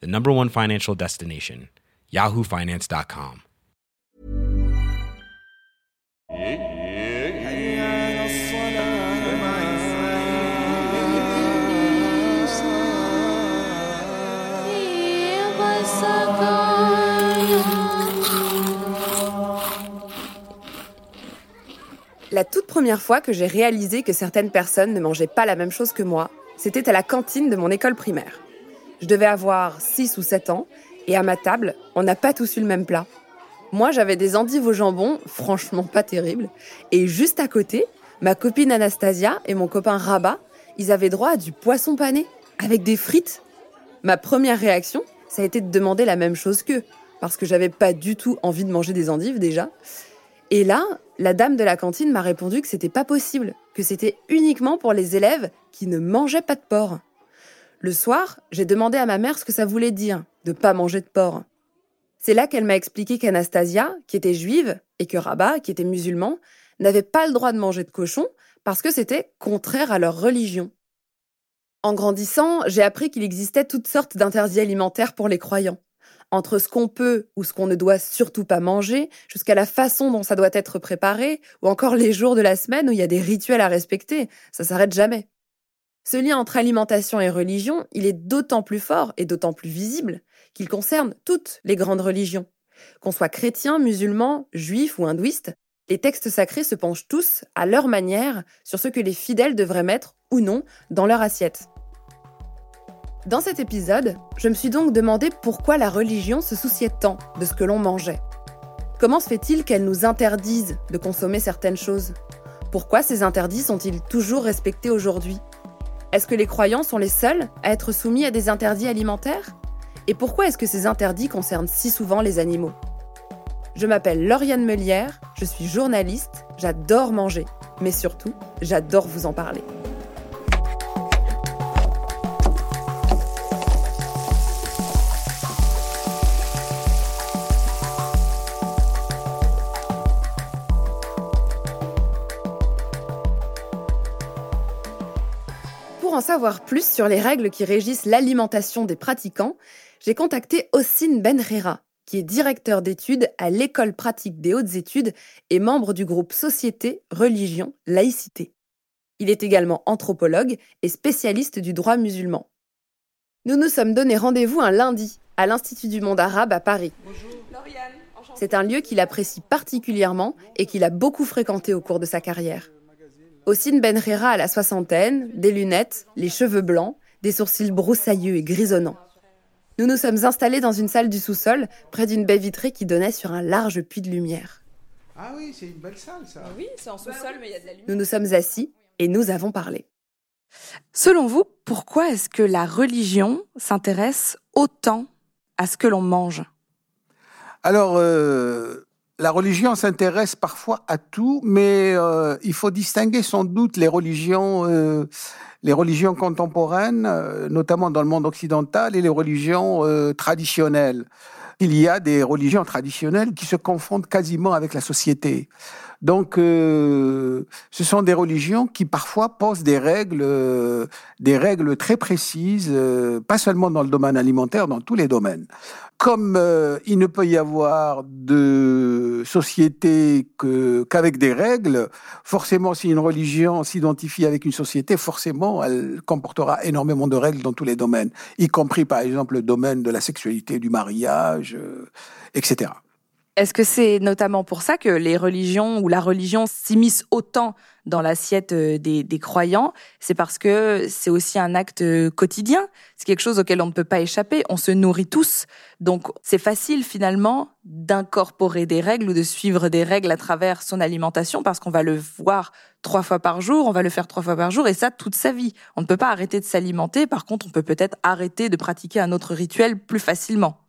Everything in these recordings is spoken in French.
the number one financial destination, yahoofinance.com. La toute première fois que j'ai réalisé que certaines personnes ne mangeaient pas la même chose que moi, c'était à la cantine de mon école primaire. Je devais avoir 6 ou 7 ans, et à ma table, on n'a pas tous eu le même plat. Moi, j'avais des endives au jambon, franchement pas terribles, et juste à côté, ma copine Anastasia et mon copain Rabat, ils avaient droit à du poisson pané, avec des frites. Ma première réaction, ça a été de demander la même chose qu'eux, parce que j'avais pas du tout envie de manger des endives déjà. Et là, la dame de la cantine m'a répondu que c'était pas possible, que c'était uniquement pour les élèves qui ne mangeaient pas de porc. Le soir, j'ai demandé à ma mère ce que ça voulait dire, de pas manger de porc. C'est là qu'elle m'a expliqué qu'Anastasia, qui était juive, et que Rabat, qui était musulman, n'avaient pas le droit de manger de cochon parce que c'était contraire à leur religion. En grandissant, j'ai appris qu'il existait toutes sortes d'interdits alimentaires pour les croyants entre ce qu'on peut ou ce qu'on ne doit surtout pas manger, jusqu'à la façon dont ça doit être préparé, ou encore les jours de la semaine où il y a des rituels à respecter. Ça s'arrête jamais. Ce lien entre alimentation et religion, il est d'autant plus fort et d'autant plus visible qu'il concerne toutes les grandes religions. Qu'on soit chrétien, musulman, juif ou hindouiste, les textes sacrés se penchent tous, à leur manière, sur ce que les fidèles devraient mettre ou non dans leur assiette. Dans cet épisode, je me suis donc demandé pourquoi la religion se souciait tant de ce que l'on mangeait. Comment se fait-il qu'elle nous interdise de consommer certaines choses? Pourquoi ces interdits sont-ils toujours respectés aujourd'hui? Est-ce que les croyants sont les seuls à être soumis à des interdits alimentaires? Et pourquoi est-ce que ces interdits concernent si souvent les animaux? Je m'appelle Lauriane Melière, je suis journaliste, j'adore manger, mais surtout, j'adore vous en parler. En savoir plus sur les règles qui régissent l'alimentation des pratiquants, j'ai contacté Ossine Benrera, qui est directeur d'études à l'École pratique des hautes études et membre du groupe Société, Religion, Laïcité. Il est également anthropologue et spécialiste du droit musulman. Nous nous sommes donné rendez-vous un lundi à l'Institut du monde arabe à Paris. C'est un lieu qu'il apprécie particulièrement et qu'il a beaucoup fréquenté au cours de sa carrière. Ossine Benrera a la soixantaine, des lunettes, les cheveux blancs, des sourcils broussailleux et grisonnants. Nous nous sommes installés dans une salle du sous-sol, près d'une baie vitrée qui donnait sur un large puits de lumière. Ah oui, c'est une belle salle, ça. Oui, c'est en sous-sol, mais il y a de la lumière. Nous nous sommes assis et nous avons parlé. Selon vous, pourquoi est-ce que la religion s'intéresse autant à ce que l'on mange? Alors, euh, la religion s'intéresse parfois à tout, mais euh, il faut distinguer sans doute les religions, euh, les religions contemporaines, euh, notamment dans le monde occidental, et les religions euh, traditionnelles. Il y a des religions traditionnelles qui se confondent quasiment avec la société. Donc, euh, ce sont des religions qui parfois posent des règles, euh, des règles très précises, euh, pas seulement dans le domaine alimentaire, dans tous les domaines. Comme euh, il ne peut y avoir de société qu'avec des règles, forcément, si une religion s'identifie avec une société, forcément, elle comportera énormément de règles dans tous les domaines, y compris, par exemple, le domaine de la sexualité, du mariage, euh, etc. Est-ce que c'est notamment pour ça que les religions ou la religion s'immisce autant dans l'assiette euh, des, croyants? C'est parce que c'est aussi un acte euh, quotidien, c'est quelque chose auquel on ne peut pas échapper, on se nourrit tous, donc c'est facile finalement d'incorporer des règles ou de suivre des règles à travers son alimentation parce qu'on va le voir trois fois par jour, on va le faire trois fois par jour et ça toute sa vie. On ne peut pas arrêter de s'alimenter, par contre on peut peut-être arrêter de pratiquer un autre rituel plus facilement.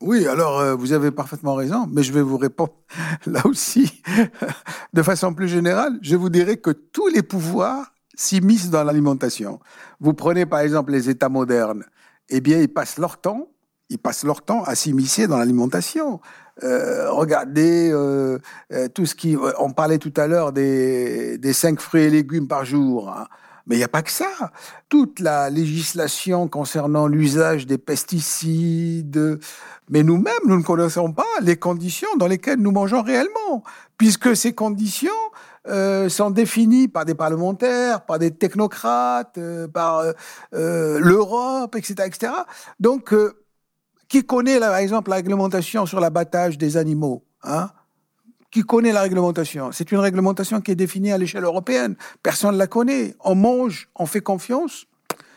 Oui, alors euh, vous avez parfaitement raison, mais je vais vous répondre là aussi de façon plus générale. Je vous dirais que tous les pouvoirs s'immiscent dans l'alimentation. Vous prenez par exemple les États modernes, eh bien ils passent leur temps, ils passent leur temps à s'immiscer dans l'alimentation. Euh, regardez euh, euh, tout ce qui, on parlait tout à l'heure des, des cinq fruits et légumes par jour. Hein. Mais il n'y a pas que ça. Toute la législation concernant l'usage des pesticides, mais nous-mêmes, nous ne connaissons pas les conditions dans lesquelles nous mangeons réellement, puisque ces conditions euh, sont définies par des parlementaires, par des technocrates, euh, par euh, l'Europe, etc., etc. Donc, qui connaît, par exemple, la réglementation sur l'abattage des animaux hein? Qui connaît la réglementation C'est une réglementation qui est définie à l'échelle européenne. Personne ne la connaît. On mange, on fait confiance.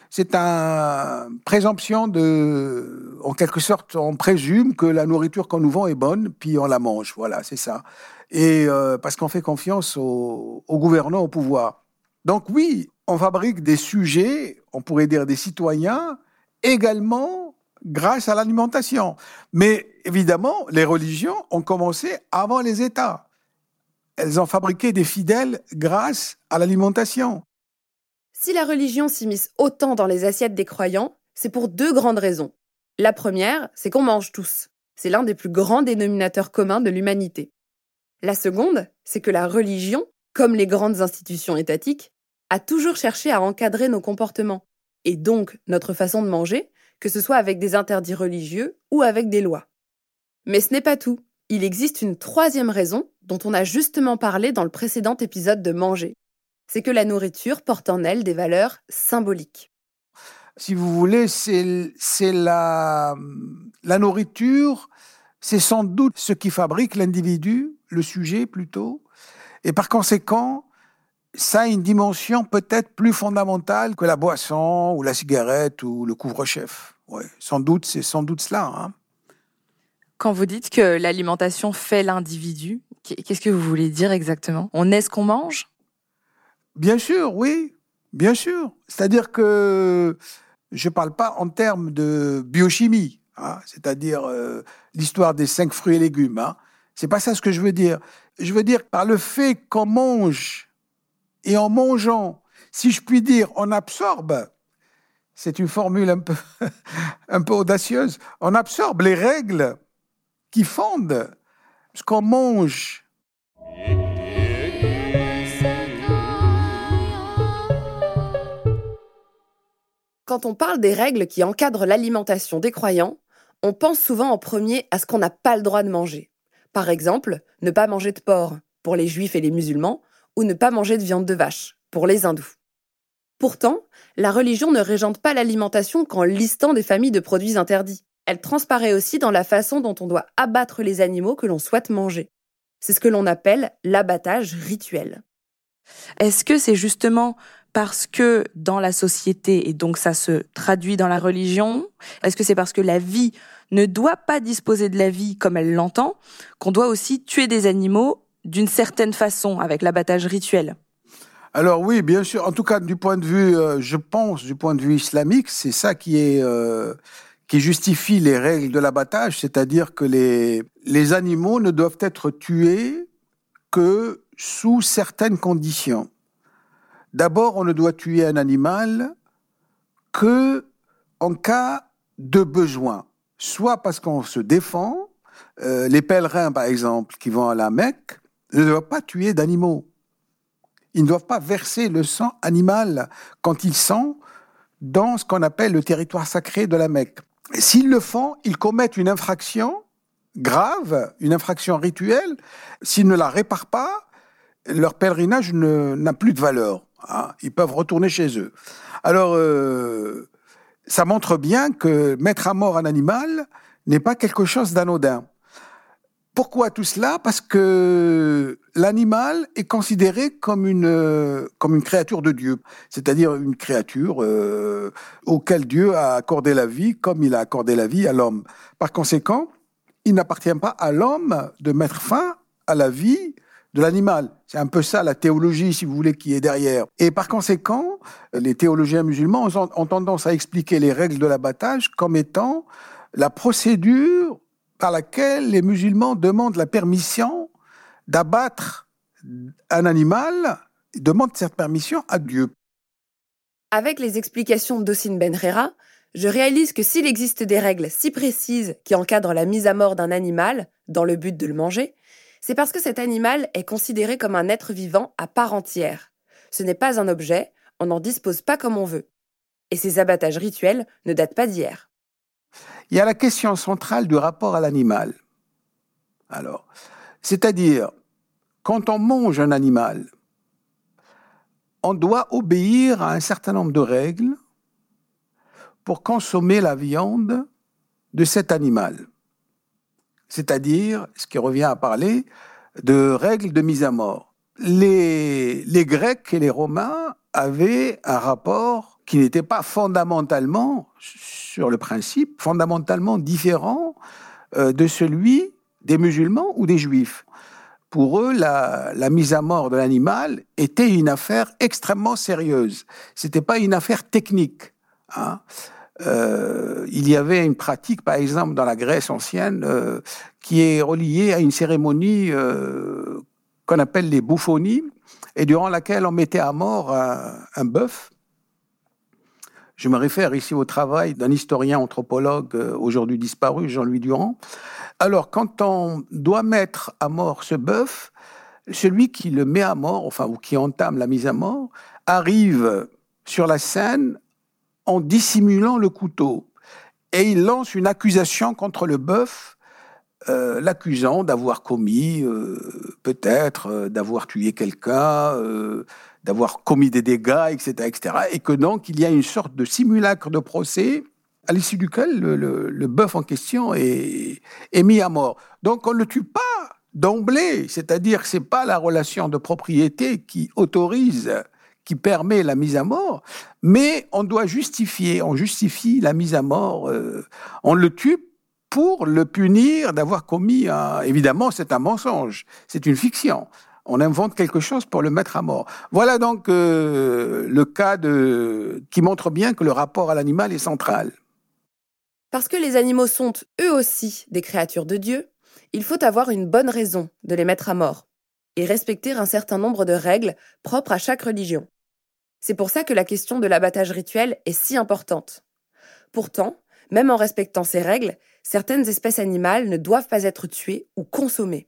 C'est une présomption de, en quelque sorte, on présume que la nourriture qu'on nous vend est bonne, puis on la mange. Voilà, c'est ça. Et euh, parce qu'on fait confiance aux, aux gouvernants, au pouvoir. Donc oui, on fabrique des sujets, on pourrait dire des citoyens, également grâce à l'alimentation. Mais évidemment, les religions ont commencé avant les États. Elles ont fabriqué des fidèles grâce à l'alimentation. Si la religion s'immisce autant dans les assiettes des croyants, c'est pour deux grandes raisons. La première, c'est qu'on mange tous. C'est l'un des plus grands dénominateurs communs de l'humanité. La seconde, c'est que la religion, comme les grandes institutions étatiques, a toujours cherché à encadrer nos comportements, et donc notre façon de manger, que ce soit avec des interdits religieux ou avec des lois. Mais ce n'est pas tout. Il existe une troisième raison dont on a justement parlé dans le précédent épisode de Manger. C'est que la nourriture porte en elle des valeurs symboliques. Si vous voulez, c'est la, nourriture, c'est sans doute ce qui fabrique l'individu, le sujet plutôt, et par conséquent, ça a une dimension peut-être plus fondamentale que la boisson ou la cigarette ou le couvre-chef. Ouais, sans doute, c'est sans doute cela. Hein. Quand vous dites que l'alimentation fait l'individu, qu'est-ce que vous voulez dire exactement? On est ce qu'on mange? Bien sûr, oui, bien sûr. C'est-à-dire que je ne parle pas en termes de biochimie, hein, c'est-à-dire euh, l'histoire des cinq fruits et légumes. Hein. C'est pas ça ce que je veux dire. Je veux dire par le fait qu'on mange et en mangeant, si je puis dire, on absorbe, c'est une formule un peu, un peu audacieuse, on absorbe les règles qui fondent ce qu'on mange. Quand on parle des règles qui encadrent l'alimentation des croyants, on pense souvent en premier à ce qu'on n'a pas le droit de manger. Par exemple, ne pas manger de porc pour les juifs et les musulmans, ou ne pas manger de viande de vache, pour les hindous. Pourtant, la religion ne régente pas l'alimentation qu'en listant des familles de produits interdits. Elle transparaît aussi dans la façon dont on doit abattre les animaux que l'on souhaite manger. C'est ce que l'on appelle l'abattage rituel. Est-ce que c'est justement parce que dans la société, et donc ça se traduit dans la religion, est-ce que c'est parce que la vie ne doit pas disposer de la vie comme elle l'entend, qu'on doit aussi tuer des animaux d'une certaine façon, avec l'abattage rituel? Alors oui, bien sûr. En tout cas, du point de vue, euh, je pense, du point de vue islamique, c'est ça qui est euh, qui justifie les règles de l'abattage, c'est-à-dire que les animaux ne doivent être tués que sous certaines conditions. D'abord, on ne doit tuer un animal que en cas de besoin, soit parce qu'on se défend. Euh, les pèlerins, par exemple, qui vont à la Mecque, ne doivent pas tuer d'animaux. Ils ne doivent pas verser le sang animal quand ils sont dans ce qu'on appelle le territoire sacré de la Mecque. S'ils le font, ils commettent une infraction grave, une infraction rituelle. S'ils ne la réparent pas, leur pèlerinage n'a plus de valeur. Hein. Ils peuvent retourner chez eux. Alors, euh, ça montre bien que mettre à mort un animal n'est pas quelque chose d'anodin. Pourquoi tout cela? Parce que l'animal est considéré comme une comme une créature de Dieu, c'est-à-dire une créature euh, auquel Dieu a accordé la vie, comme il a accordé la vie à l'homme. Par conséquent, il n'appartient pas à l'homme de mettre fin à la vie de l'animal. C'est un peu ça la théologie, si vous voulez, qui est derrière. Et par conséquent, les théologiens musulmans ont tendance à expliquer les règles de l'abattage comme étant la procédure par laquelle les musulmans demandent la permission d'abattre un animal, demandent cette permission à Dieu. Avec les explications d'Ossine Benrera, je réalise que s'il existe des règles si précises qui encadrent la mise à mort d'un animal dans le but de le manger, c'est parce que cet animal est considéré comme un être vivant à part entière. Ce n'est pas un objet, on n'en dispose pas comme on veut. Et ces abattages rituels ne datent pas d'hier. Il y a la question centrale du rapport à l'animal. Alors, c'est-à-dire, quand on mange un animal, on doit obéir à un certain nombre de règles pour consommer la viande de cet animal. C'est-à-dire, ce qui revient à parler de règles de mise à mort. Les, les Grecs et les Romains avaient un rapport qui n'était pas fondamentalement, sur le principe, fondamentalement différent euh, de celui des musulmans ou des juifs. Pour eux, la, mise à mort de l'animal était une affaire extrêmement sérieuse. C'était pas une affaire technique. Hein. Euh, il y avait une pratique, par exemple, dans la Grèce ancienne, euh, qui est reliée à une cérémonie qu'on appelle les bouffonies, et durant laquelle on mettait à mort un, bœuf. Je me réfère ici au travail d'un historien anthropologue euh, aujourd'hui disparu, Jean-Louis Durand. Alors, quand on doit mettre à mort ce bœuf, celui qui le met à mort, enfin, ou qui entame la mise à mort, arrive sur la scène en dissimulant le couteau. Et il lance une accusation contre le bœuf, euh, l'accusant d'avoir commis, euh, peut-être, euh, d'avoir tué quelqu'un, d'avoir commis des dégâts, etc., etc. Et que donc, il y a une sorte de simulacre de procès à l'issue duquel le, bœuf en question est, est mis à mort. Donc, on ne le tue pas d'emblée, c'est-à-dire que c'est pas la relation de propriété qui autorise qui permet la mise à mort, mais on doit justifier, on justifie la mise à mort, on le tue pour le punir d'avoir commis un... Évidemment, c'est un mensonge, c'est une fiction. On invente quelque chose pour le mettre à mort. Voilà donc euh, le cas qui montre bien que le rapport à l'animal est central. Parce que les animaux sont eux aussi des créatures de Dieu, il faut avoir une bonne raison de les mettre à mort et respecter un certain nombre de règles propres à chaque religion. C'est pour ça que la question de l'abattage rituel est si importante. Pourtant, même en respectant ces règles, certaines espèces animales ne doivent pas être tuées ou consommées.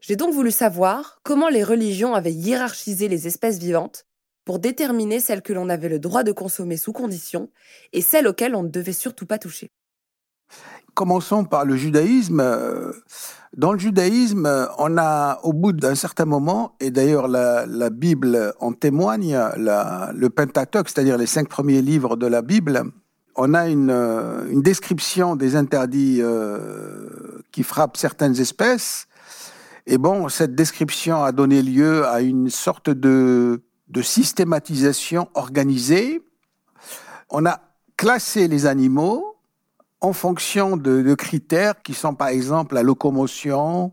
J'ai donc voulu savoir comment les religions avaient hiérarchisé les espèces vivantes pour déterminer celles que l'on avait le droit de consommer sous condition et celles auxquelles on ne devait surtout pas toucher. Commençons par le judaïsme. Dans le judaïsme, on a, au bout d'un certain moment, et d'ailleurs la, Bible en témoigne, le Pentateuque, c'est-à-dire les cinq premiers livres de la Bible, on a une, une description des interdits euh, qui frappent certaines espèces. Et bon, cette description a donné lieu à une sorte de, systématisation organisée. On a classé les animaux en fonction de, de, critères qui sont par exemple la locomotion.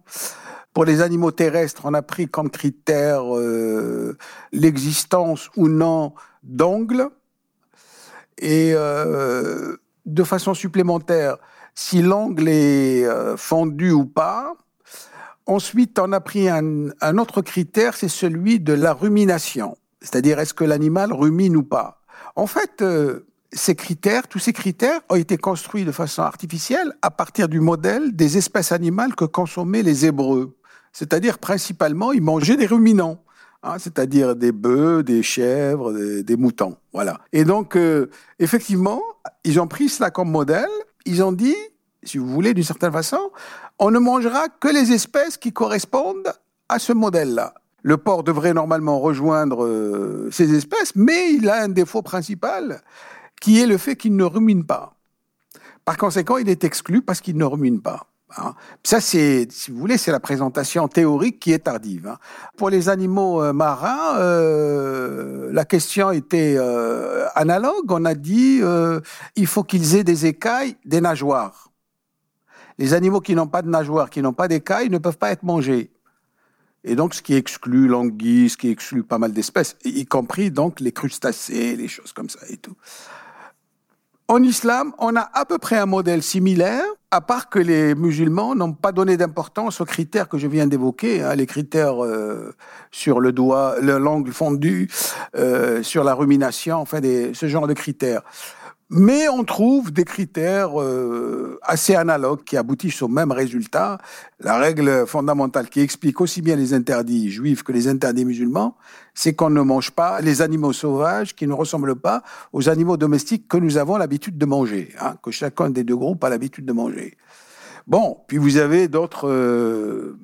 Pour les animaux terrestres, on a pris comme critère euh, l'existence ou non d'ongles. Et euh, de façon supplémentaire, si l'ongle est euh, fendu ou pas. Ensuite, on a pris un, un autre critère, c'est celui de la rumination. C'est-à-dire, est-ce que l'animal rumine ou pas? En fait, euh, ces critères, tous ces critères ont été construits de façon artificielle à partir du modèle des espèces animales que consommaient les Hébreux. C'est-à-dire principalement, ils mangeaient des ruminants, hein, c'est-à-dire des bœufs, des chèvres, des, des, moutons. Voilà. Et donc, euh, effectivement, ils ont pris cela comme modèle. Ils ont dit, si vous voulez, d'une certaine façon, on ne mangera que les espèces qui correspondent à ce modèle-là. Le porc devrait normalement rejoindre euh, ces espèces, mais il a un défaut principal qui est le fait qu'il ne rumine pas. Par conséquent, il est exclu parce qu'il ne rumine pas. Hein. Ça, c'est, si vous voulez, c'est la présentation théorique qui est tardive. Hein. Pour les animaux euh, marins, euh, la question était euh, analogue. On a dit il faut qu'ils aient des écailles, des nageoires. Les animaux qui n'ont pas de nageoires, qui n'ont pas d'écailles, ne peuvent pas être mangés. Et donc, ce qui exclut l'anguille, ce qui exclut pas mal d'espèces, y compris donc les crustacés, les choses comme ça et tout. En islam, on a à peu près un modèle similaire. À part que les musulmans n'ont pas donné d'importance aux critères que je viens d'évoquer, hein, les critères euh, sur le doigt, l'angle fondu, euh, sur la rumination, enfin des, ce genre de critères. Mais on trouve des critères euh, assez analogues qui aboutissent au même résultat. La règle fondamentale qui explique aussi bien les interdits juifs que les interdits musulmans, c'est qu'on ne mange pas les animaux sauvages qui ne ressemblent pas aux animaux domestiques que nous avons l'habitude de manger, hein, que chacun des deux groupes a l'habitude de manger. Bon, puis vous avez d'autres... Euh,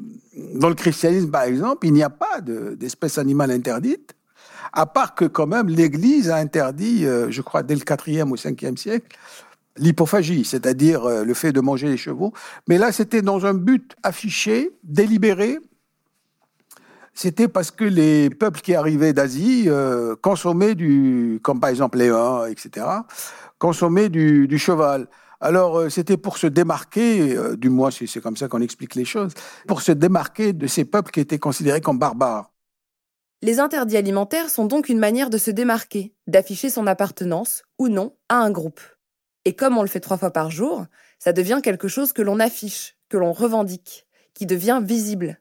dans le christianisme, par exemple, il n'y a pas d'espèces animales interdites à part que quand même l'Église a interdit, euh, je crois dès le 4e ou 5e siècle, l'hypophagie, c'est-à-dire euh, le fait de manger les chevaux. Mais là, c'était dans un but affiché, délibéré. C'était parce que les peuples qui arrivaient d'Asie euh, consommaient du, comme par exemple les Huns, etc., consommaient du, du cheval. Alors, c'était pour se démarquer, du moins c'est comme ça qu'on explique les choses, pour se démarquer de ces peuples qui étaient considérés comme barbares. Les interdits alimentaires sont donc une manière de se démarquer, d'afficher son appartenance, ou non, à un groupe. Et comme on le fait trois fois par jour, ça devient quelque chose que l'on affiche, que l'on revendique, qui devient visible,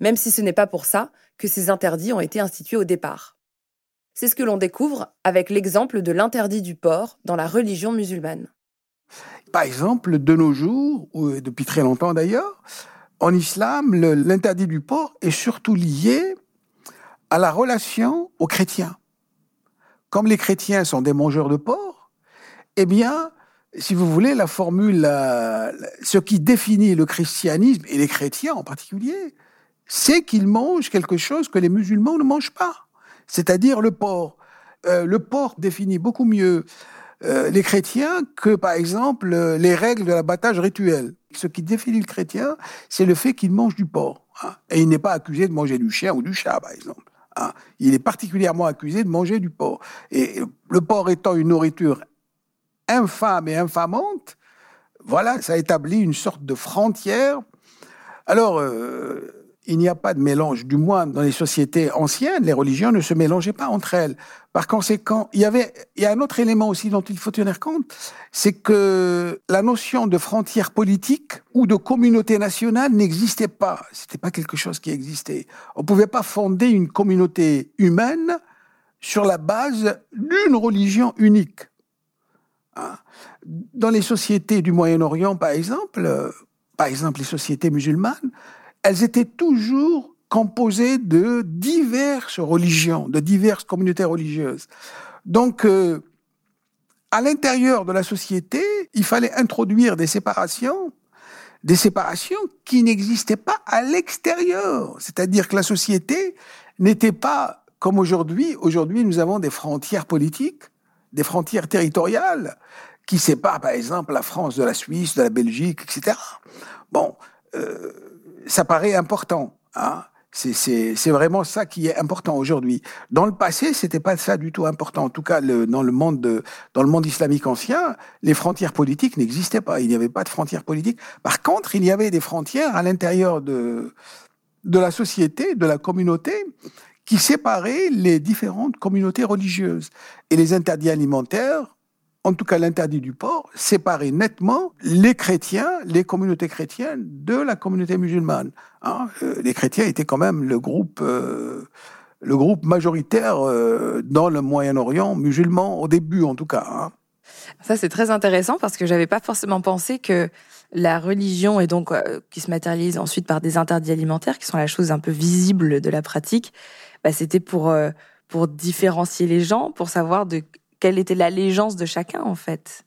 même si ce n'est pas pour ça que ces interdits ont été institués au départ. C'est ce que l'on découvre avec l'exemple de l'interdit du porc dans la religion musulmane. Par exemple, de nos jours, ou depuis très longtemps d'ailleurs, en islam, l'interdit du porc est surtout lié à la relation aux chrétiens. Comme les chrétiens sont des mangeurs de porc, eh bien, si vous voulez, la formule, ce qui définit le christianisme et les chrétiens en particulier, c'est qu'ils mangent quelque chose que les musulmans ne mangent pas, c'est-à-dire le porc. Euh, le porc définit beaucoup mieux euh, les chrétiens que, par exemple, les règles de l'abattage rituel. Ce qui définit le chrétien, c'est le fait qu'il mange du porc. Hein. et il n'est pas accusé de manger du chien ou du chat, par exemple. Hein. Il est particulièrement accusé de manger du porc. Et le porc étant une nourriture infâme et infamante, voilà, ça établit une sorte de frontière. Alors, euh, il n'y a pas de mélange, du moins dans les sociétés anciennes, les religions ne se mélangeaient pas entre elles. Par conséquent, il y avait, il y a un autre élément aussi dont il faut tenir compte, c'est que la notion de frontière politique ou de communauté nationale n'existait pas. C'était pas quelque chose qui existait. On pouvait pas fonder une communauté humaine sur la base d'une religion unique. Hein. Dans les sociétés du Moyen-Orient, par exemple, euh, par exemple les sociétés musulmanes, elles étaient toujours composées de diverses religions, de diverses communautés religieuses. Donc, euh, à l'intérieur de la société, il fallait introduire des séparations, des séparations qui n'existaient pas à l'extérieur. C'est-à-dire que la société n'était pas comme aujourd'hui. Aujourd'hui, nous avons des frontières politiques, des frontières territoriales qui séparent, par exemple, la France de la Suisse, de la Belgique, etc. Bon, euh, ça paraît important. Hein c'est vraiment ça qui est important aujourd'hui. Dans le passé, c'était pas ça du tout important. En tout cas, le, dans le monde de, dans le monde islamique ancien, les frontières politiques n'existaient pas. Il n'y avait pas de frontières politiques. Par contre, il y avait des frontières à l'intérieur de de la société, de la communauté, qui séparaient les différentes communautés religieuses. Et les interdits alimentaires en tout cas l'interdit du porc, séparait nettement les chrétiens, les communautés chrétiennes de la communauté musulmane. Hein. Euh, les chrétiens étaient quand même le groupe, euh, majoritaire euh, dans le Moyen-Orient musulman, au début en tout cas. Hein. Ça c'est très intéressant parce que j'avais pas forcément pensé que la religion et donc qui se matérialise ensuite par des interdits alimentaires, qui sont la chose un peu visible de la pratique, bah, c'était pour différencier les gens, pour savoir de quelle était l'allégeance de chacun, en fait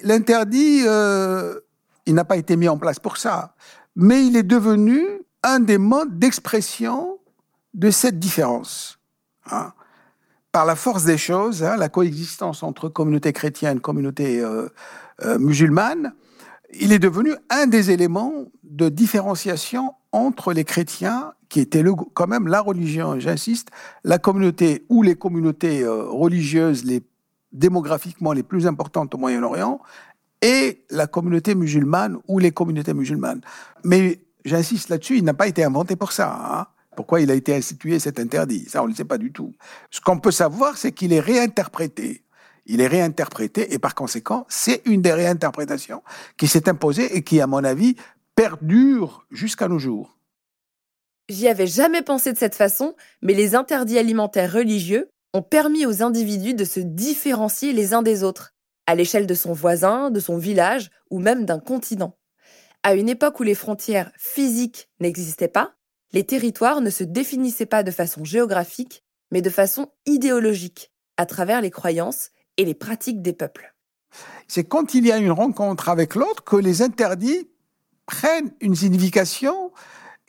L'interdit, euh, il n'a pas été mis en place pour ça, mais il est devenu un des modes d'expression de cette différence. Hein. Par la force des choses, hein, la coexistence entre communauté chrétienne et communauté euh, euh, musulmane, il est devenu un des éléments de différenciation entre les chrétiens, qui étaient le, quand même la religion, j'insiste, la communauté ou les communautés euh, religieuses les démographiquement les plus importantes au Moyen-Orient, et la communauté musulmane ou les communautés musulmanes. Mais j'insiste là-dessus, il n'a pas été inventé pour ça. Hein. Pourquoi il a été institué cet interdit Ça, on ne le sait pas du tout. Ce qu'on peut savoir, c'est qu'il est réinterprété. il est réinterprété et par conséquent, c'est une des réinterprétations qui s'est imposée et qui, à mon avis, perdure jusqu'à nos jours. J'y avais jamais pensé de cette façon, mais les interdits alimentaires religieux ont permis aux individus de se différencier les uns des autres, à l'échelle de son voisin, de son village ou même d'un continent. À une époque où les frontières physiques n'existaient pas, les territoires ne se définissaient pas de façon géographique, mais de façon idéologique, à travers les croyances et les pratiques des peuples. C'est quand il y a une rencontre avec l'autre que les interdits prennent une signification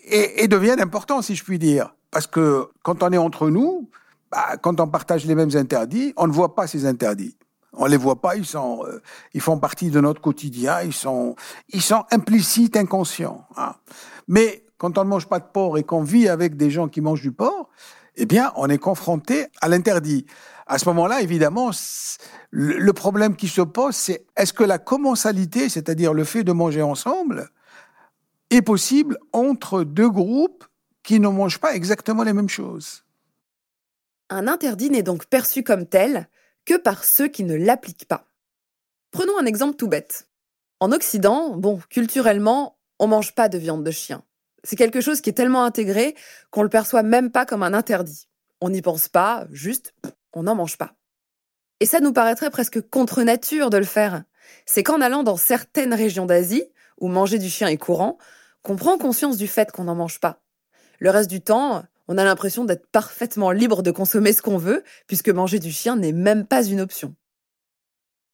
et, deviennent importants, si je puis dire. Parce que quand on est entre nous, bah, quand on partage les mêmes interdits, on ne voit pas ces interdits. On les voit pas, ils sont, euh, ils font partie de notre quotidien, ils sont, ils sont implicites, inconscients. Hein. Mais quand on ne mange pas de porc et qu'on vit avec des gens qui mangent du porc, eh bien, on est confronté à l'interdit. À ce moment-là, évidemment, le problème qui se pose, c'est est-ce que la commensalité, c'est-à-dire le fait de manger ensemble, est possible entre deux groupes qui ne mangent pas exactement les mêmes choses Un interdit n'est donc perçu comme tel que par ceux qui ne l'appliquent pas. Prenons un exemple tout bête. En Occident, bon, culturellement, on mange pas de viande de chien. C'est quelque chose qui est tellement intégré qu'on le perçoit même pas comme un interdit. On n'y pense pas, juste, on n'en mange pas. Et ça nous paraîtrait presque contre nature de le faire. C'est qu'en allant dans certaines régions d'Asie, où manger du chien est courant, qu'on prend conscience du fait qu'on n'en mange pas. Le reste du temps, on a l'impression d'être parfaitement libre de consommer ce qu'on veut, puisque manger du chien n'est même pas une option.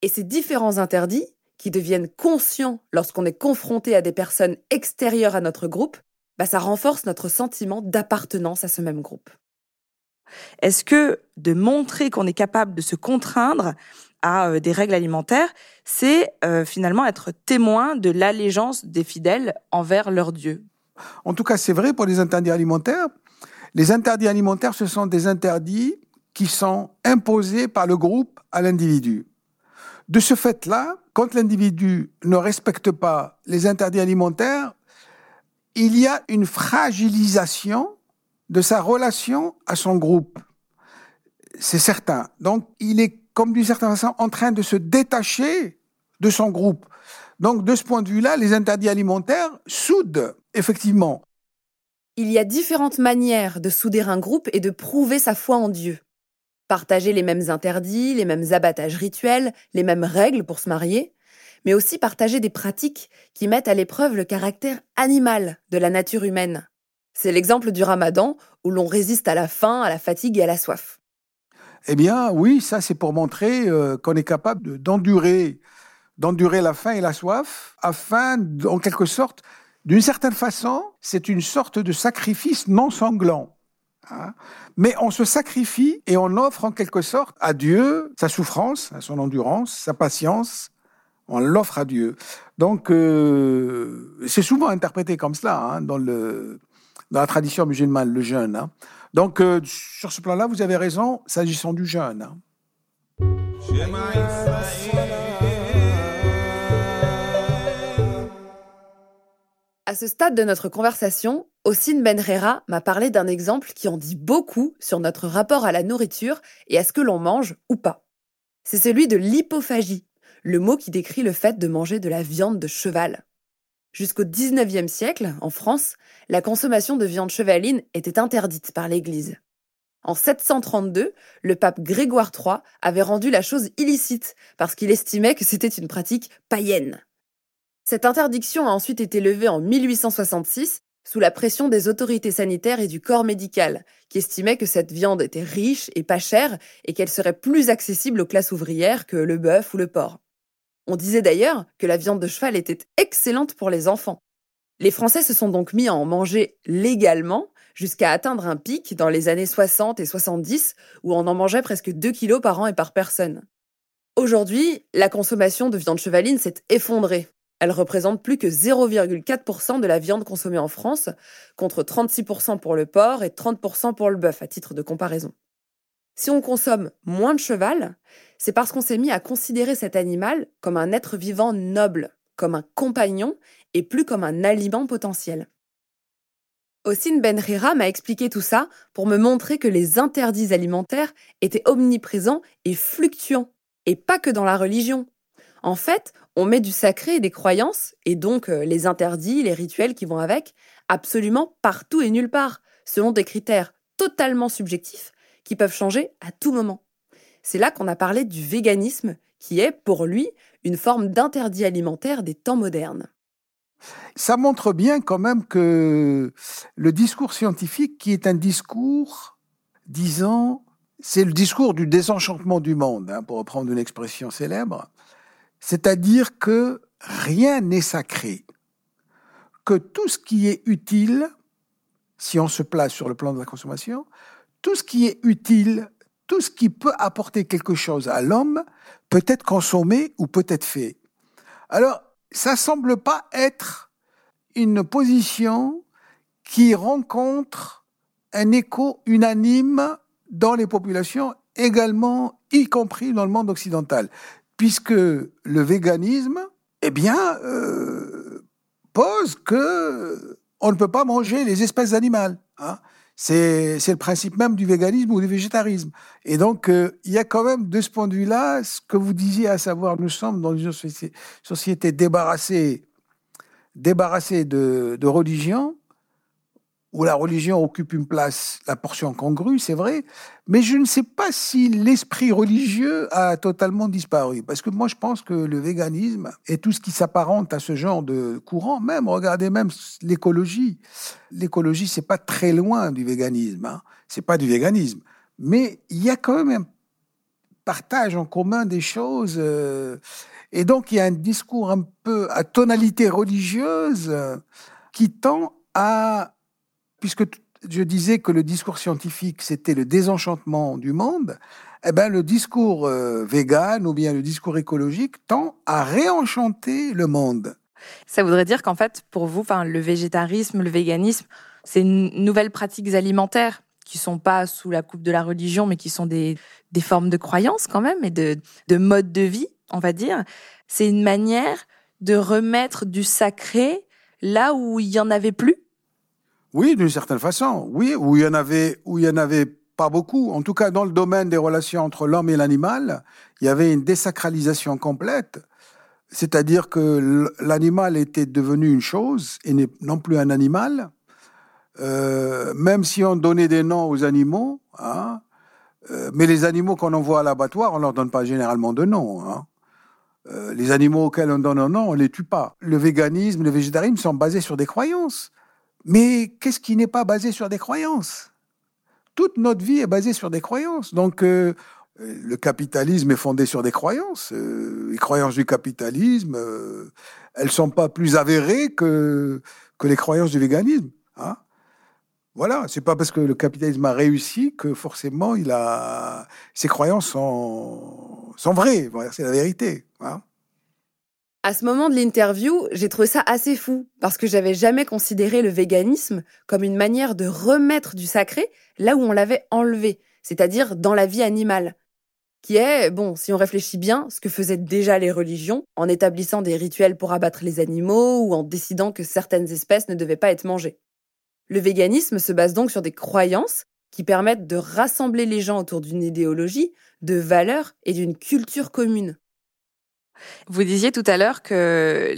Et ces différents interdits, qui deviennent conscients lorsqu'on est confronté à des personnes extérieures à notre groupe, bah ça renforce notre sentiment d'appartenance à ce même groupe. Est-ce que de montrer qu'on est capable de se contraindre à euh, des règles alimentaires, c'est euh, finalement être témoin de l'allégeance des fidèles envers leur Dieu En tout cas, c'est vrai pour les interdits alimentaires. Les interdits alimentaires, ce sont des interdits qui sont imposés par le groupe à l'individu. De ce fait-là, quand l'individu ne respecte pas les interdits alimentaires, il y a une fragilisation de sa relation à son groupe. C'est certain. Donc, il est, comme d'une certaine façon, en train de se détacher de son groupe. Donc, de ce point de vue-là, les interdits alimentaires soudent, effectivement. Il y a différentes manières de souder un groupe et de prouver sa foi en Dieu. Partager les mêmes interdits, les mêmes abattages rituels, les mêmes règles pour se marier, mais aussi partager des pratiques qui mettent à l'épreuve le caractère animal de la nature humaine. C'est l'exemple du ramadan où l'on résiste à la faim, à la fatigue et à la soif. Eh bien, oui, ça c'est pour montrer euh, qu'on est capable d'endurer, d'endurer la faim et la soif, afin, en quelque sorte, d'une certaine façon, c'est une sorte de sacrifice non sanglant. Hein. Mais on se sacrifie et on offre en quelque sorte à Dieu sa souffrance, son endurance, sa patience. On l'offre à Dieu. Donc, euh, c'est souvent interprété comme cela hein, dans la tradition musulmane, le jeûne. Hein. Donc, euh, sur ce plan-là, vous avez raison, s'agissant du jeûne. Hein. À ce stade de notre conversation, Ossine Benrera m'a parlé d'un exemple qui en dit beaucoup sur notre rapport à la nourriture et à ce que l'on mange ou pas. C'est celui de l'hypophagie, le mot qui décrit le fait de manger de la viande de cheval. Jusqu'au XIXe siècle, en France, la consommation de viande chevaline était interdite par l'Église. En 732, le pape Grégoire III avait rendu la chose illicite parce qu'il estimait que c'était une pratique païenne. Cette interdiction a ensuite été levée en 1866 sous la pression des autorités sanitaires et du corps médical, qui estimaient que cette viande était riche et pas chère et qu'elle serait plus accessible aux classes ouvrières que le bœuf ou le porc. On disait d'ailleurs que la viande de cheval était excellente pour les enfants. Les Français se sont donc mis à en manger légalement jusqu'à atteindre un pic dans les années 60 et 70 où on en mangeait presque 2 kilos par an et par personne. Aujourd'hui, la consommation de viande chevaline s'est effondrée. Elle représente plus que 0,4% de la viande consommée en France, contre 36% pour le porc et 30% pour le bœuf, à titre de comparaison. Si on consomme moins de cheval, c'est parce qu'on s'est mis à considérer cet animal comme un être vivant noble, comme un compagnon et plus comme un aliment potentiel. Ossine Benrira m'a expliqué tout ça pour me montrer que les interdits alimentaires étaient omniprésents et fluctuants Et pas que dans la religion. En fait, on met du sacré et des croyances, et donc euh, les interdits, les rituels qui vont avec, absolument partout et nulle part, selon des critères totalement subjectifs qui peuvent changer à tout moment. C'est là qu'on a parlé du véganisme, qui est, pour lui, une forme d'interdit alimentaire des temps modernes. Ça montre bien quand même que le discours scientifique, qui est un discours, disant, c'est le discours du désenchantement du monde, hein, pour reprendre une expression célèbre, c'est-à-dire que rien n'est sacré, que tout ce qui est utile, si on se place sur le plan de la consommation, tout ce qui est utile tout ce qui peut apporter quelque chose à l'homme peut être consommé ou peut être fait. Alors, ça semble pas être une position qui rencontre un écho unanime dans les populations, également, y compris dans le monde occidental, puisque le véganisme, eh bien, euh, pose que on ne peut pas manger les espèces animales. Hein. C'est le principe même du véganisme ou du végétarisme. Et donc, euh, il y a quand même, de ce point de vue-là, ce que vous disiez, à savoir, nous sommes dans une société débarrassée, débarrassée de, de religion, où la religion occupe une place, la portion congrue, c'est vrai, mais je ne sais pas si l'esprit religieux a totalement disparu. Parce que moi, je pense que le véganisme et tout ce qui s'apparente à ce genre de courant, même, regardez même l'écologie. L'écologie, c'est pas très loin du véganisme. Hein. C'est pas du véganisme. Mais il y a quand même un partage en commun des choses. Euh, et donc, il y a un discours un peu à tonalité religieuse euh, qui tend à puisque je disais que le discours scientifique, c'était le désenchantement du monde, eh ben, le discours euh, vegan ou bien le discours écologique tend à réenchanter le monde. Ça voudrait dire qu'en fait, pour vous, le végétarisme, le véganisme, c'est une nouvelle pratiques alimentaires qui sont pas sous la coupe de la religion, mais qui sont des, des formes de croyances quand même et de, de mode de vie, on va dire. C'est une manière de remettre du sacré là où il y en avait plus oui, d'une certaine façon. Oui, où il y en avait, où il y en avait pas beaucoup. En tout cas, dans le domaine des relations entre l'homme et l'animal, il y avait une désacralisation complète. C'est-à-dire que l'animal était devenu une chose et n'est non plus un animal. Euh, même si on donnait des noms aux animaux, hein, euh, mais les animaux qu'on envoie à l'abattoir, on leur donne pas généralement de nom. Hein. Euh, les animaux auxquels on donne un nom, on les tue pas. Le véganisme, le végétarisme sont basés sur des croyances. Mais qu'est-ce qui n'est pas basé sur des croyances? Toute notre vie est basée sur des croyances. Donc, euh, euh, le capitalisme est fondé sur des croyances. Euh, les croyances du capitalisme, elles sont pas plus avérées que, que les croyances du véganisme. Hein voilà, c'est pas parce que le capitalisme a réussi que forcément il a ses croyances sont, sont vraies. c'est la vérité. Hein à ce moment de l'interview, j'ai trouvé ça assez fou, parce que j'avais jamais considéré le véganisme comme une manière de remettre du sacré là où on l'avait enlevé, c'est-à-dire dans la vie animale. Qui est, bon, si on réfléchit bien, ce que faisaient déjà les religions, en établissant des rituels pour abattre les animaux ou en décidant que certaines espèces ne devaient pas être mangées. Le véganisme se base donc sur des croyances qui permettent de rassembler les gens autour d'une idéologie, de valeurs et d'une culture commune. Vous disiez tout à l'heure que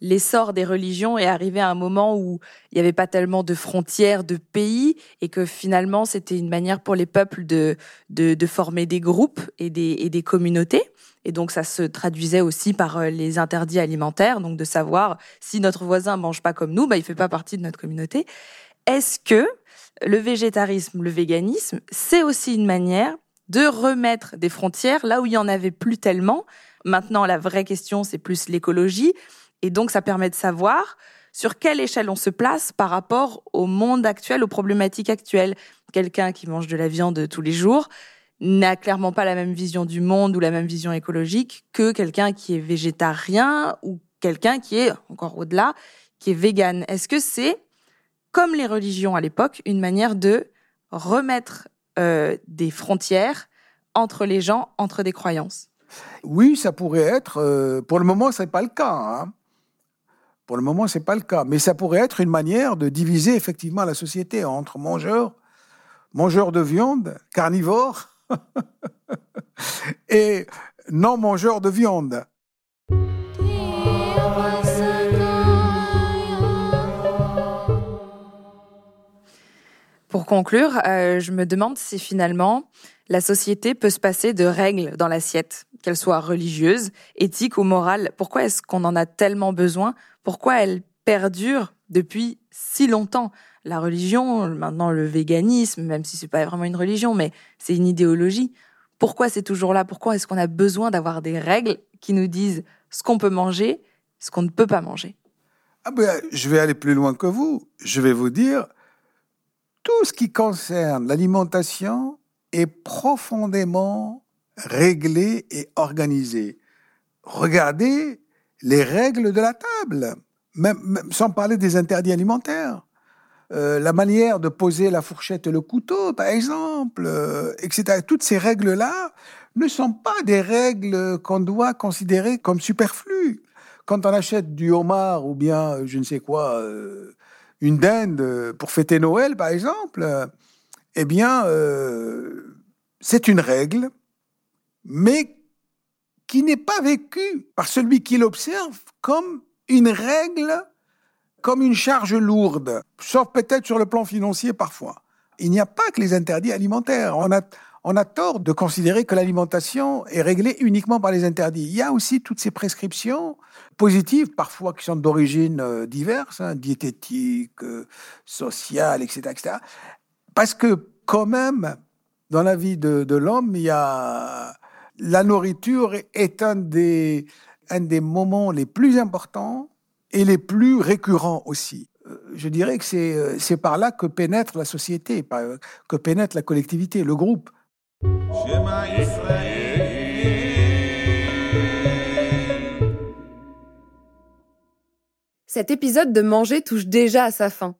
l'essor des religions est arrivé à un moment où il n'y avait pas tellement de frontières, de pays, et que finalement c'était une manière pour les peuples de, de, former des groupes et des, des communautés. Et donc ça se traduisait aussi par euh, les interdits alimentaires, donc de savoir si notre voisin mange pas comme nous, bah, il fait pas partie de notre communauté. Est-ce que le végétarisme, le véganisme, c'est aussi une manière de remettre des frontières là où il y en avait plus tellement Maintenant, la vraie question, c'est plus l'écologie. Et donc, ça permet de savoir sur quelle échelle on se place par rapport au monde actuel, aux problématiques actuelles. Quelqu'un qui mange de la viande tous les jours n'a clairement pas la même vision du monde ou la même vision écologique que quelqu'un qui est végétarien ou quelqu'un qui est, encore au-delà, qui est vegan. Est-ce que c'est, comme les religions à l'époque, une manière de remettre euh, des frontières entre les gens, entre des croyances? Oui, ça pourrait être. Euh, pour le moment, ce n'est pas le cas. Hein. Pour le moment, ce n'est pas le cas. Mais ça pourrait être une manière de diviser effectivement la société entre mangeurs, mangeurs de viande, carnivores, et non-mangeur de viande. Pour conclure, euh, je me demande si finalement la société peut se passer de règles dans l'assiette, qu'elles soient religieuses, éthiques ou morales. Pourquoi est-ce qu'on en a tellement besoin? Pourquoi elles perdurent depuis si longtemps? La religion, maintenant le véganisme, même si c'est pas vraiment une religion, mais c'est une idéologie. Pourquoi c'est toujours là? Pourquoi est-ce qu'on a besoin d'avoir des règles qui nous disent ce qu'on peut manger, ce qu'on ne peut pas manger? Ah ben, Je vais aller plus loin que vous. Je vais vous dire, tout ce qui concerne l'alimentation est profondément réglé et organisé. Regardez les règles de la table, même, sans parler des interdits alimentaires. Euh, la manière de poser la fourchette et le couteau, par exemple, euh, etc. Toutes ces règles-là ne sont pas des règles qu'on doit considérer comme superflues. Quand on achète du homard ou bien, je ne sais quoi, euh, une dinde pour fêter Noël, par exemple, eh bien, euh, c'est une règle, mais qui n'est pas vécue par celui qui l'observe comme une règle, comme une charge lourde, sauf peut-être sur le plan financier parfois. Il n'y a pas que les interdits alimentaires. On a, tort de considérer que l'alimentation est réglée uniquement par les interdits. Il y a aussi toutes ces prescriptions positives, parfois qui sont d'origine euh, diverse, hein, diététique, euh, sociale, etc., etc. Parce que quand même, dans la vie de, de l'homme, il y a la nourriture est un des, un des moments les plus importants et les plus récurrents aussi. Euh, je dirais que c'est, c'est par là que pénètre la société, que pénètre la collectivité, le groupe. Cet épisode de Manger touche déjà à sa fin.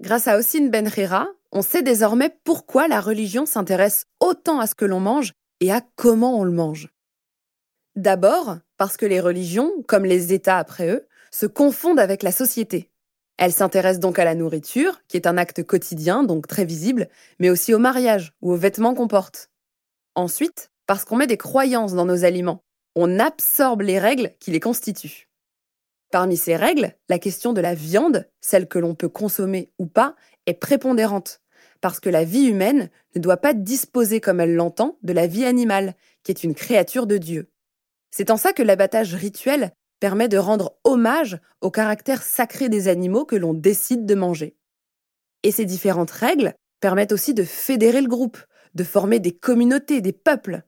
Grâce à Ossine Benrira, on sait désormais pourquoi la religion s'intéresse autant à ce que l'on mange et à comment on le mange. D'abord, parce que les religions, comme les États après eux, se confondent avec la société. Elles s'intéressent donc à la nourriture, qui est un acte quotidien, donc très visible, mais aussi au mariage ou aux vêtements qu'on porte. Ensuite, parce qu'on met des croyances dans nos aliments. On absorbe les règles qui les constituent. Parmi ces règles, la question de la viande, celle que l'on peut consommer ou pas, est prépondérante, parce que la vie humaine ne doit pas disposer comme elle l'entend de la vie animale, qui est une créature de Dieu. C'est en ça que l'abattage rituel permet de rendre hommage au caractère sacré des animaux que l'on décide de manger. Et ces différentes règles permettent aussi de fédérer le groupe, de former des communautés, des peuples.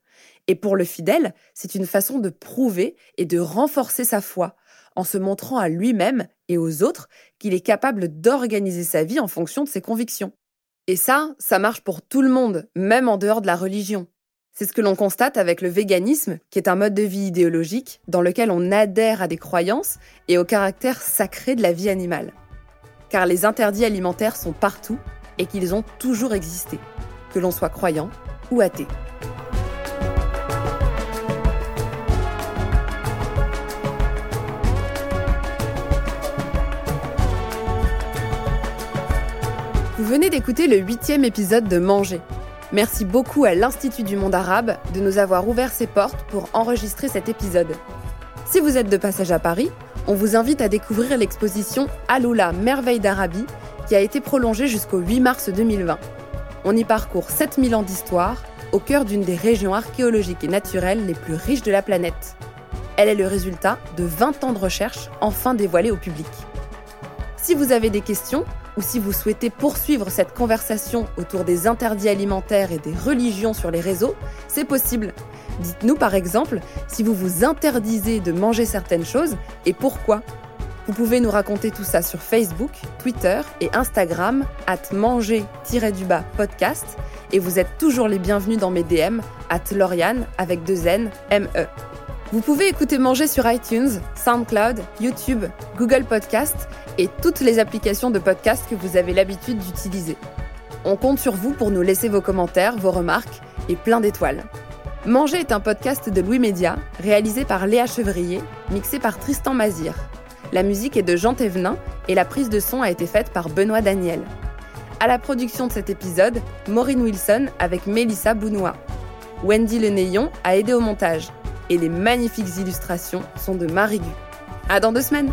Et pour le fidèle, c'est une façon de prouver et de renforcer sa foi, en se montrant à lui-même et aux autres qu'il est capable d'organiser sa vie en fonction de ses convictions. Et ça, ça marche pour tout le monde, même en dehors de la religion. C'est ce que l'on constate avec le véganisme, qui est un mode de vie idéologique dans lequel on adhère à des croyances et au caractère sacré de la vie animale. Car les interdits alimentaires sont partout et qu'ils ont toujours existé que l'on soit croyant ou athée. Vous venez d'écouter le huitième épisode de Manger. Merci beaucoup à l'Institut du monde arabe de nous avoir ouvert ses portes pour enregistrer cet épisode. Si vous êtes de passage à Paris, on vous invite à découvrir l'exposition Aloula Merveille d'Arabie qui a été prolongée jusqu'au 8 mars 2020 on y parcourt 7000 ans d'histoire au cœur d'une des régions archéologiques et naturelles les plus riches de la planète. Elle est le résultat de 20 ans de recherche enfin dévoilés au public. Si vous avez des questions ou si vous souhaitez poursuivre cette conversation autour des interdits alimentaires et des religions sur les réseaux, c'est possible. Dites-nous par exemple si vous vous interdisez de manger certaines choses et pourquoi. Vous pouvez nous raconter tout ça sur Facebook, Twitter et Instagram, at manger-du-bas podcast. Et vous êtes toujours les bienvenus dans mes DM, at Lauriane avec deux N, M-E. Vous pouvez écouter Manger sur iTunes, SoundCloud, YouTube, Google Podcast et toutes les applications de podcast que vous avez l'habitude d'utiliser. On compte sur vous pour nous laisser vos commentaires, vos remarques et plein d'étoiles. Manger est un podcast de Louis Média, réalisé par Léa Chevrier, mixé par Tristan Mazir. La musique est de Jean Thévenin et la prise de son a été faite par Benoît Daniel. À la production de cet épisode, Maureen Wilson avec Mélissa Bounois. Wendy Lenéon a aidé au montage. et les magnifiques illustrations sont de Marie Gu. À dans deux semaines!